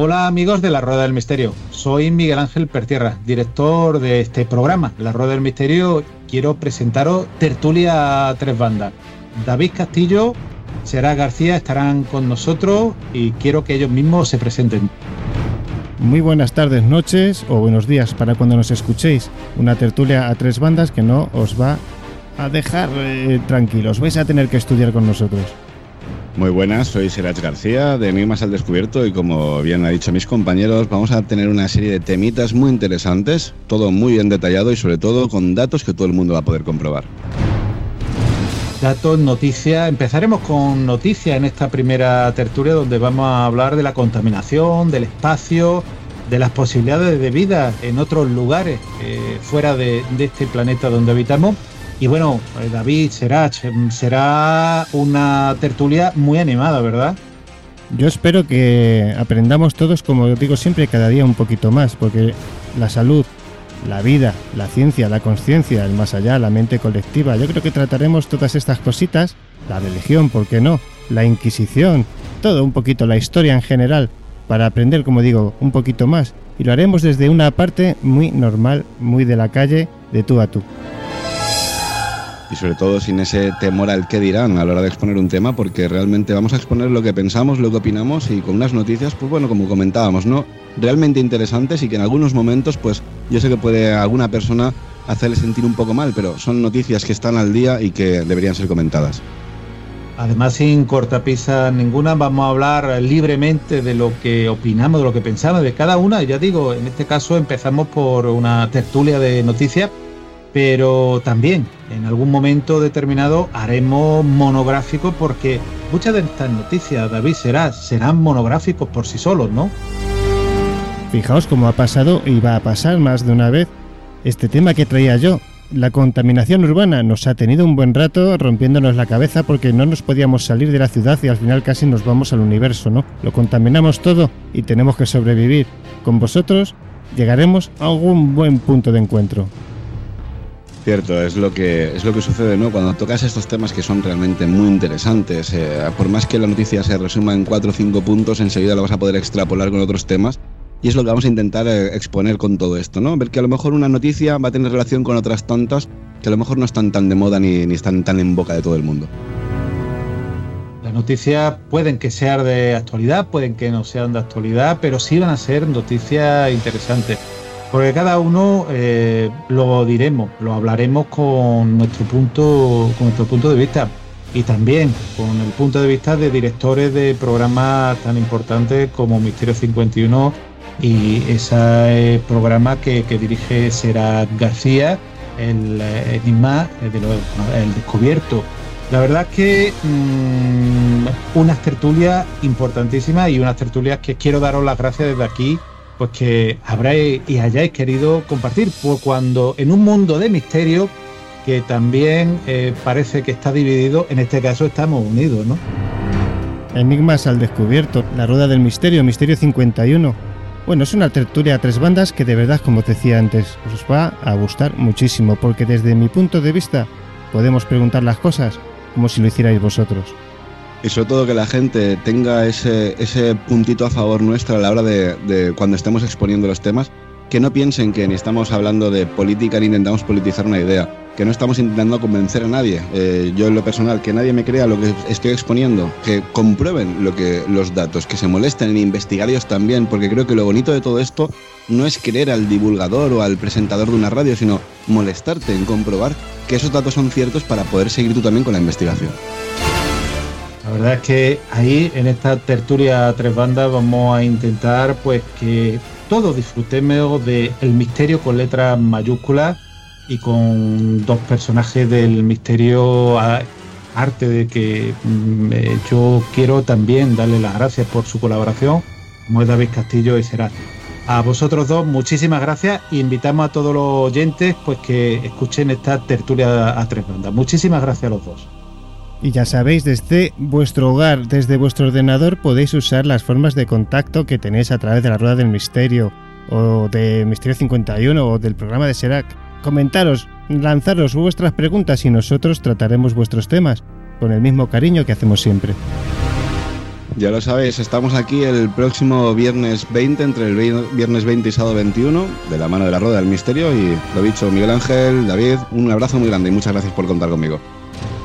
Hola amigos de La Rueda del Misterio, soy Miguel Ángel Pertierra, director de este programa, La Rueda del Misterio. Quiero presentaros Tertulia Tres Bandas. David Castillo, Será García estarán con nosotros y quiero que ellos mismos se presenten. Muy buenas tardes, noches o buenos días para cuando nos escuchéis. Una tertulia a tres bandas que no os va a dejar eh, tranquilos, vais a tener que estudiar con nosotros. Muy buenas, soy Serach García de Enigmas al Descubierto y como bien ha dicho mis compañeros, vamos a tener una serie de temitas muy interesantes, todo muy bien detallado y sobre todo con datos que todo el mundo va a poder comprobar. Datos, noticias. Empezaremos con noticias en esta primera tertulia donde vamos a hablar de la contaminación, del espacio, de las posibilidades de vida en otros lugares eh, fuera de, de este planeta donde habitamos y bueno, eh, David, será, será una tertulia muy animada, ¿verdad? Yo espero que aprendamos todos, como digo siempre, cada día un poquito más, porque la salud, la vida, la ciencia, la conciencia, el más allá, la mente colectiva, yo creo que trataremos todas estas cositas, la religión, ¿por qué no? La Inquisición, todo un poquito, la historia en general, para aprender, como digo, un poquito más. Y lo haremos desde una parte muy normal, muy de la calle, de tú a tú y sobre todo sin ese temor al que dirán a la hora de exponer un tema, porque realmente vamos a exponer lo que pensamos, lo que opinamos y con unas noticias, pues bueno, como comentábamos, ¿no? Realmente interesantes y que en algunos momentos, pues yo sé que puede alguna persona hacerle sentir un poco mal, pero son noticias que están al día y que deberían ser comentadas. Además, sin cortapisa ninguna, vamos a hablar libremente de lo que opinamos, de lo que pensamos de cada una. Ya digo, en este caso empezamos por una tertulia de noticias pero también en algún momento determinado haremos monográficos porque muchas de estas noticias, David, será, serán monográficos por sí solos, ¿no? Fijaos cómo ha pasado y va a pasar más de una vez este tema que traía yo. La contaminación urbana nos ha tenido un buen rato rompiéndonos la cabeza porque no nos podíamos salir de la ciudad y al final casi nos vamos al universo, ¿no? Lo contaminamos todo y tenemos que sobrevivir. Con vosotros llegaremos a algún buen punto de encuentro. Cierto, es lo que es lo que sucede, ¿no? Cuando tocas estos temas que son realmente muy interesantes, eh, por más que la noticia se resuma en cuatro o cinco puntos, enseguida lo vas a poder extrapolar con otros temas. Y es lo que vamos a intentar eh, exponer con todo esto, ¿no? Ver que a lo mejor una noticia va a tener relación con otras tontas que a lo mejor no están tan de moda ni, ni están tan en boca de todo el mundo. Las noticias pueden que sean de actualidad, pueden que no sean de actualidad, pero sí van a ser noticias interesantes. Porque cada uno eh, lo diremos, lo hablaremos con nuestro punto, con nuestro punto de vista y también con el punto de vista de directores de programas tan importantes como Misterio 51 y ese programa que, dirige Será García, el eh, Enigma, el, descubierto. La verdad es que mmm, unas tertulias importantísimas y unas tertulias que quiero daros las gracias desde aquí pues que habráis y hayáis querido compartir, pues cuando en un mundo de misterio que también eh, parece que está dividido, en este caso estamos unidos, ¿no? Enigmas al descubierto, la rueda del misterio, Misterio 51. Bueno, es una tertulia a tres bandas que de verdad, como decía antes, os va a gustar muchísimo, porque desde mi punto de vista podemos preguntar las cosas como si lo hicierais vosotros y sobre todo que la gente tenga ese, ese puntito a favor nuestro a la hora de, cuando estemos exponiendo los temas, que no piensen que ni estamos hablando de política ni intentamos politizar una idea, que no estamos intentando convencer a nadie. Eh, yo en lo personal, que nadie me crea lo que estoy exponiendo, que comprueben lo que, los datos, que se molesten en investigar ellos también, porque creo que lo bonito de todo esto no es creer al divulgador o al presentador de una radio, sino molestarte en comprobar que esos datos son ciertos para poder seguir tú también con la investigación. La verdad es que ahí en esta tertulia tres bandas vamos a intentar pues que todos disfrutemos de el misterio con letras mayúsculas y con dos personajes del misterio aparte de que mm, eh, yo quiero también darle las gracias por su colaboración, como es David Castillo y Será. A vosotros dos, muchísimas gracias y invitamos a todos los oyentes pues que escuchen esta tertulia a tres bandas. Muchísimas gracias a los dos. Y ya sabéis, desde vuestro hogar, desde vuestro ordenador, podéis usar las formas de contacto que tenéis a través de la Rueda del Misterio, o de Misterio 51, o del programa de Serac. Comentaros, lanzaros vuestras preguntas y nosotros trataremos vuestros temas con el mismo cariño que hacemos siempre. Ya lo sabéis, estamos aquí el próximo viernes 20, entre el viernes 20 y sábado 21, de la mano de la Rueda del Misterio. Y lo dicho, Miguel Ángel, David, un abrazo muy grande y muchas gracias por contar conmigo.